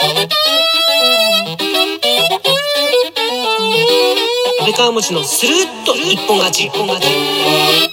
安倍川餅のスルッと一本勝ち一本勝ち。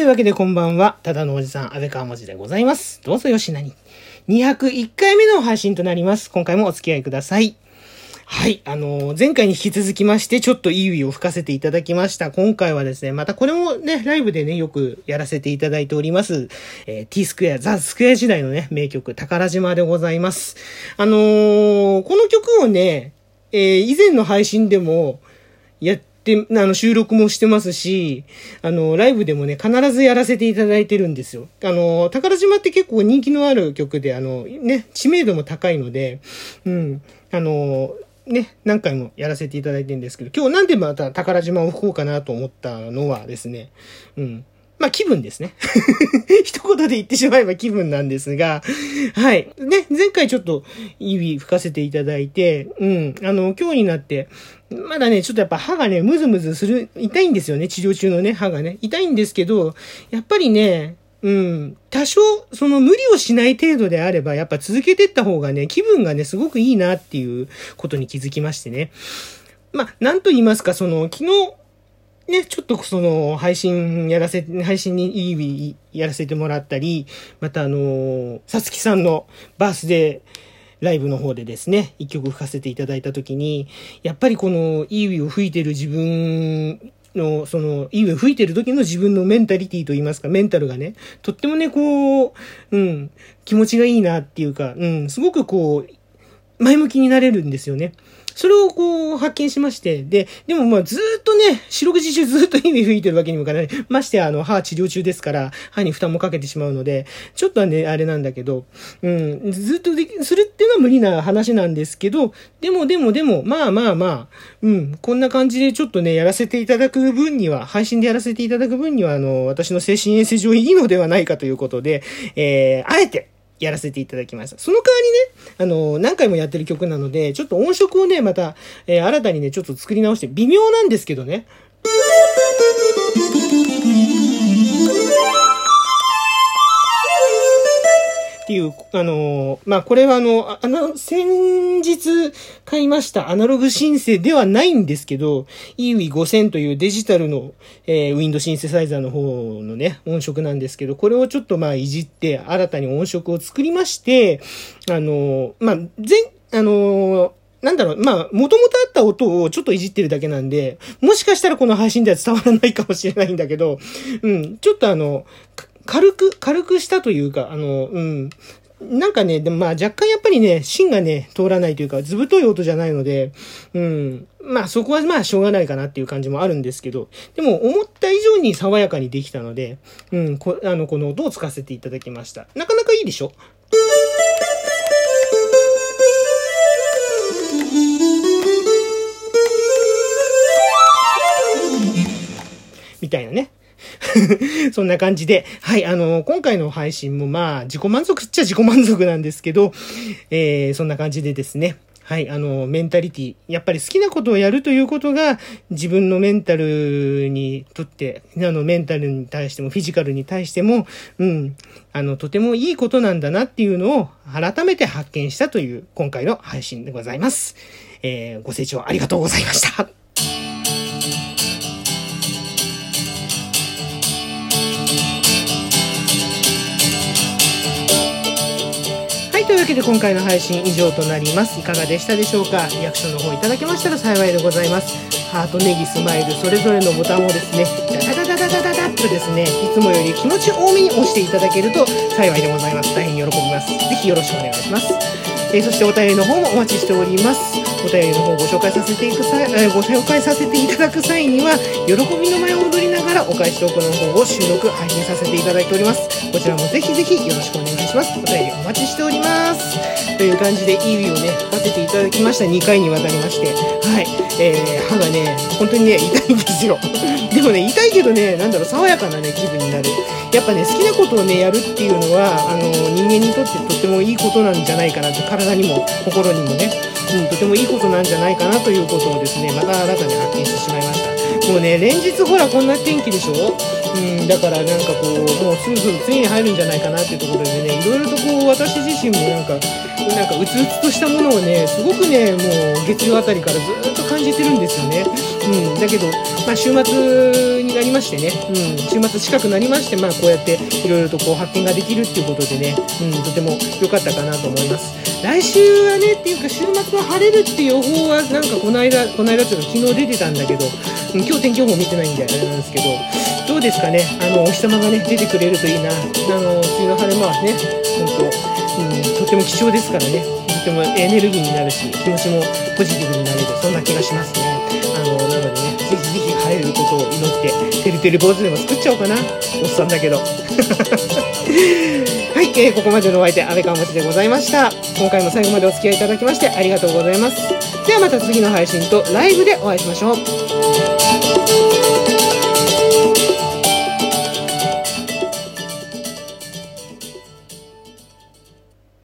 いうわけでこんばんは。ただのおじさん、安倍川文字でございます。どうぞよしなに。201回目の配信となります。今回もお付き合いください。はい。あのー前回に引き続きまして、ちょっといい意味を吹かせていただきました。今回はですね、またこれもね、ライブでね、よくやらせていただいております。えー T スクエア、ザ・スクエア時代のね、名曲、宝島でございます。あのーこの曲をね、えー以前の配信でも、やっ、あの、収録もしてますし、あの、ライブでもね、必ずやらせていただいてるんですよ。あの、宝島って結構人気のある曲で、あの、ね、知名度も高いので、うん、あの、ね、何回もやらせていただいてるんですけど、今日なんでまた宝島を吹こうかなと思ったのはですね、うん。まあ気分ですね。一言で言ってしまえば気分なんですが、はい。ね、前回ちょっと指吹かせていただいて、うん。あの、今日になって、まだね、ちょっとやっぱ歯がね、ムズムズする、痛いんですよね、治療中のね、歯がね。痛いんですけど、やっぱりね、うん、多少、その無理をしない程度であれば、やっぱ続けてった方がね、気分がね、すごくいいなっていうことに気づきましてね。まあ、なんと言いますか、その、昨日、ね、ちょっとその、配信やらせ、配信にいい、やらせてもらったり、またあの、さつきさんのバースデーライブの方でですね、一曲吹かせていただいたときに、やっぱりこの、いいウィを吹いてる自分の、その、いいウィを吹いてる時の自分のメンタリティと言いますか、メンタルがね、とってもね、こう、うん、気持ちがいいなっていうか、うん、すごくこう、前向きになれるんですよね。それをこう発見しまして、で、でもまあずっとね、四六時中ずっと意味吹いてるわけにもいかない。ましてあの、歯治療中ですから、歯に負担もかけてしまうので、ちょっとはね、あれなんだけど、うん、ずっとでき、するっていうのは無理な話なんですけど、でもでもでも、まあまあまあ、うん、こんな感じでちょっとね、やらせていただく分には、配信でやらせていただく分には、あの、私の精神衛生上いいのではないかということで、えー、あえて、やらせていただきました。その代わりね、あの、何回もやってる曲なので、ちょっと音色をね、また、えー新たにね、ちょっと作り直して、微妙なんですけどね。っていう、あのーまあ、これはあの、あの、先日買いましたアナログシンセではないんですけど、EWI5000 というデジタルの、えーウィンドシンセサイザーの方のね、音色なんですけど、これをちょっとまあ、いじって、新たに音色を作りまして、あのーまあ、前、あのなんだろう、まあ、もともとあった音をちょっといじってるだけなんで、もしかしたらこの配信では伝わらないかもしれないんだけど、うん、ちょっとあの、軽く、軽くしたというか、あの、うん、なんかね、でもまあ若干やっぱりね、芯がね、通らないというか、ずぶとい音じゃないので、うん、まあそこはまあしょうがないかなっていう感じもあるんですけど、でも思った以上に爽やかにできたので、うん、こあの、この音を使わせていただきました。なかなかいいでしょ？みたいなね。そんな感じで、はい、あの、今回の配信もまあ、自己満足っちゃ自己満足なんですけど、えー、そんな感じでですね、はい、あの、メンタリティ、やっぱり好きなことをやるということが、自分のメンタルにとって、あの、メンタルに対しても、フィジカルに対しても、うん、あの、とてもいいことなんだなっていうのを、改めて発見したという、今回の配信でございます。えー、ご清聴ありがとうございました。けで今回の配信以上となります。いかがでしたでしょうか？リアクションの方いただけましたら幸いでございます。ハート、ネギ、スマイル、それぞれのボタンをですね、ダダダダダダダッとですね、いつもより気持ち多めに押していただけると幸いでございます。大変喜びます。ぜひよろしくお願いします。えーそしてお便りの方もお待ちしております。お便りの方をご紹介させていく際、えーご紹介させていただく際には、喜びの舞を踊りながらお返しトークの方を収録、配信させていただいております。こちらもぜひぜひよろしくお願いします。お便りお待ちしております。という感じで、いいをね、吹かせていただきました。2回にわたりまして。はい。えー、歯がね、本当にね、痛いんですよ。でもね、痛けどね、なんだろう、爽やかなね、気分になる。やっぱね、好きなことをね、やるっていうのは、あの、人間にとってとてもいいことなんじゃないかなって、体にも心にもね、うん、とてもいいことなんじゃないかなということをですね、また新たに発見してしまいました。もうね、連日ほら、こんな天気でしょ、だからなんかこう、もうすぐすぐついに入るんじゃないかなっていうところでね、いろいろとこう、私自身もなんか、なんかうつうつとしたものをね、すごくね、もう月曜あたりからずっと感じてるんですよね。うん、だけど、まあ週末になりましてね、うん、週末近くなりまして、まあこうやっていろいろとこう発見ができるっていうことでね、うん、とても良かったかなと思います。来週はね、っていうか週末は晴れるっていう予報はなんかこの間、この間っていうか昨日出てたんだけど、今日天気予報見てないんであれなんですけど、どうですかね、あの、お日様がね、出てくれるといいな。あの、梅雨の晴れ間はね、本当、うん、とても貴重ですからね、とてもエネルギーになるし、気持ちもポジティブになれる、そんな気がしますね。ぜひぜひ晴れることを祈って、てるてる坊主でも作っちゃおうかな。おっさんだけど。はい、えーここまでのお相手、安倍川町でございました。今回も最後までお付き合いいただきましてありがとうございます。ではまた次の配信とライブでお会いしましょう。